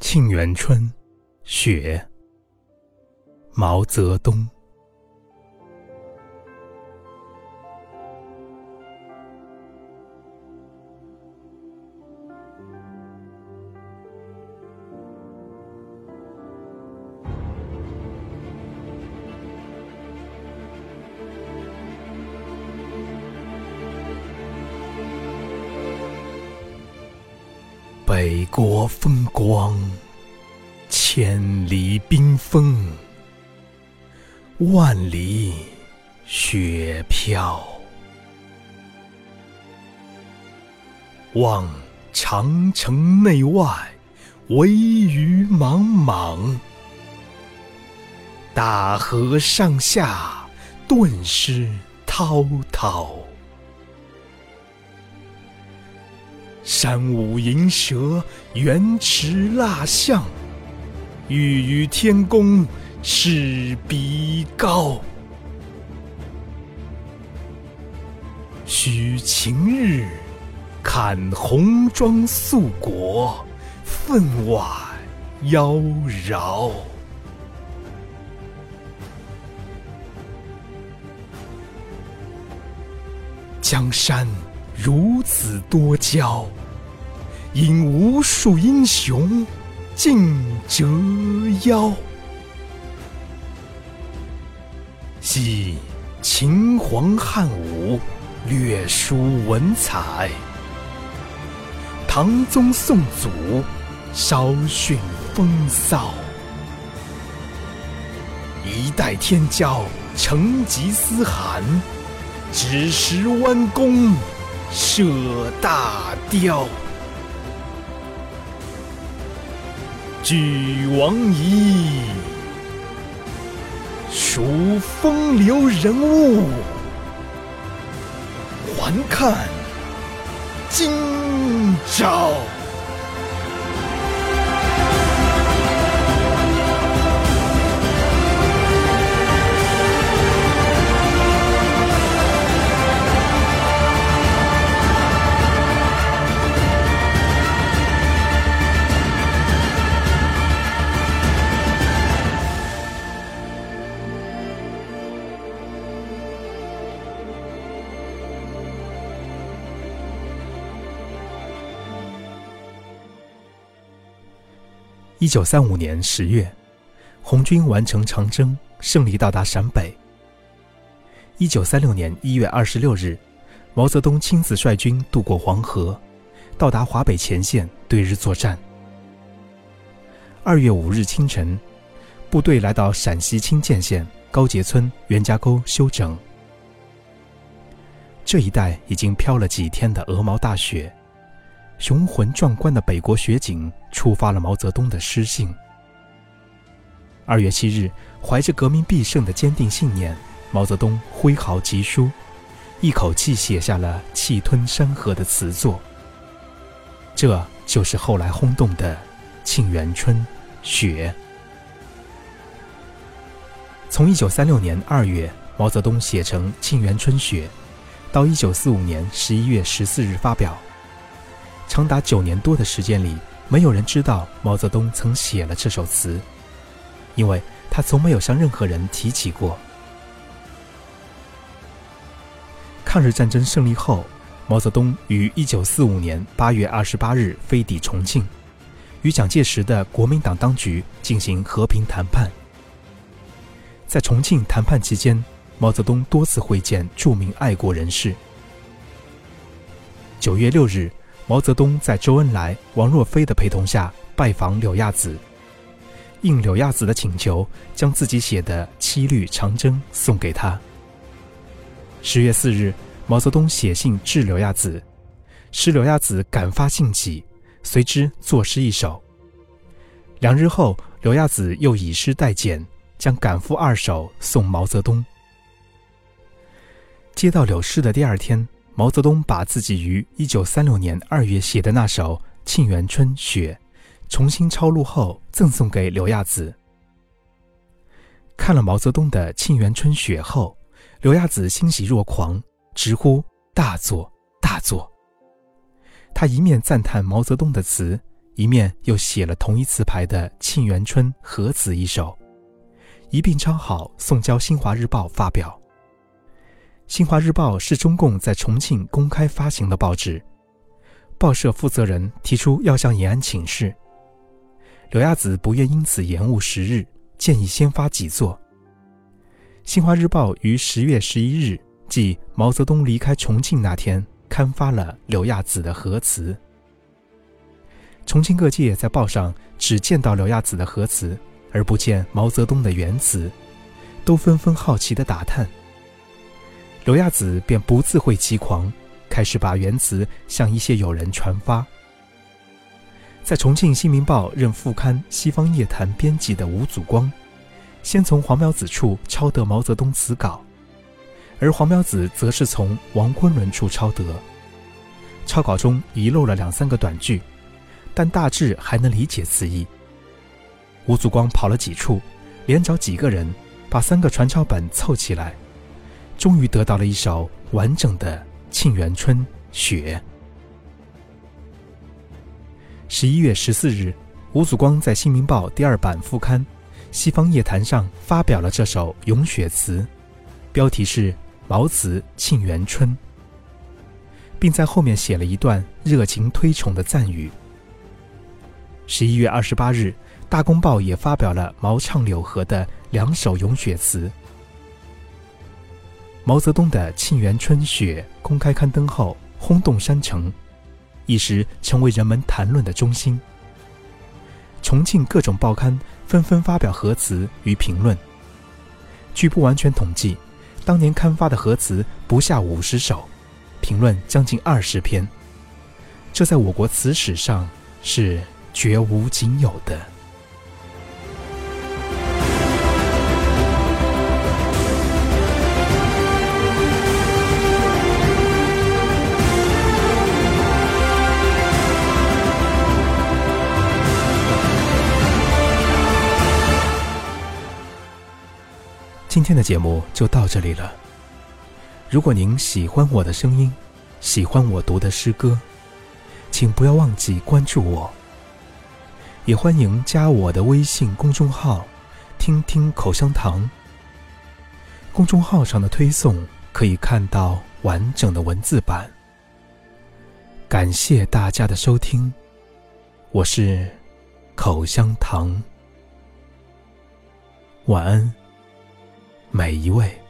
沁园春·雪，毛泽东。北国风光，千里冰封，万里雪飘。望长城内外，惟余莽莽；大河上下，顿失滔滔。山舞银蛇，原驰蜡象，欲与天公试比高。须晴日，看红装素裹，分外妖娆。江山。如此多娇，引无数英雄竞折腰。惜秦皇汉武略输文采，唐宗宋祖稍逊风骚。一代天骄成吉思汗，只识弯弓。射大雕，俱往矣。数风流人物，还看今朝。一九三五年十月，红军完成长征，胜利到达陕北。一九三六年一月二十六日，毛泽东亲自率军渡过黄河，到达华北前线对日作战。二月五日清晨，部队来到陕西清涧县高杰村袁家沟休整。这一带已经飘了几天的鹅毛大雪。雄浑壮观的北国雪景触发了毛泽东的诗性。二月七日，怀着革命必胜的坚定信念，毛泽东挥毫疾书，一口气写下了“气吞山河”的词作。这就是后来轰动的《沁园春·雪》。从一九三六年二月毛泽东写成《沁园春·雪》，到一九四五年十一月十四日发表。长达九年多的时间里，没有人知道毛泽东曾写了这首词，因为他从没有向任何人提起过。抗日战争胜利后，毛泽东于一九四五年八月二十八日飞抵重庆，与蒋介石的国民党当局进行和平谈判。在重庆谈判期间，毛泽东多次会见著名爱国人士。九月六日。毛泽东在周恩来、王若飞的陪同下拜访柳亚子，应柳亚子的请求，将自己写的《七律长征》送给他。十月四日，毛泽东写信致柳亚子，使柳亚子感发兴起，随之作诗一首。两日后，柳亚子又以诗代简，将赶赴二首送毛泽东。接到柳诗的第二天。毛泽东把自己于一九三六年二月写的那首《沁园春·雪》重新抄录后，赠送给刘亚子。看了毛泽东的《沁园春·雪》后，刘亚子欣喜若狂，直呼大作大作。他一面赞叹毛泽东的词，一面又写了同一词牌的《沁园春·和词》一首，一并抄好送交《新华日报》发表。《新华日报》是中共在重庆公开发行的报纸，报社负责人提出要向延安请示，柳亚子不愿因此延误时日，建议先发几作。《新华日报》于十月十一日，即毛泽东离开重庆那天，刊发了柳亚子的核词。重庆各界在报上只见到柳亚子的核词，而不见毛泽东的原词，都纷纷好奇地打探。柳亚子便不自会其狂，开始把原词向一些友人传发。在重庆《新民报》任副刊《西方夜谈》编辑的吴祖光，先从黄苗子处抄得毛泽东词稿，而黄苗子则是从王昆仑处抄得。抄稿中遗漏了两三个短句，但大致还能理解词意。吴祖光跑了几处，连找几个人，把三个传抄本凑起来。终于得到了一首完整的《沁园春·雪》。十一月十四日，吴祖光在《新民报》第二版副刊《西方夜谈》上发表了这首《咏雪词》，标题是《毛子沁园春》，并在后面写了一段热情推崇的赞语。十一月二十八日，《大公报》也发表了毛唱柳河的两首咏雪词。毛泽东的《沁园春·雪》公开刊登后，轰动山城，一时成为人们谈论的中心。重庆各种报刊纷纷发表和词与评论。据不完全统计，当年刊发的和词不下五十首，评论将近二十篇，这在我国词史上是绝无仅有的。今天的节目就到这里了。如果您喜欢我的声音，喜欢我读的诗歌，请不要忘记关注我。也欢迎加我的微信公众号“听听口香糖”。公众号上的推送可以看到完整的文字版。感谢大家的收听，我是口香糖。晚安。每一位。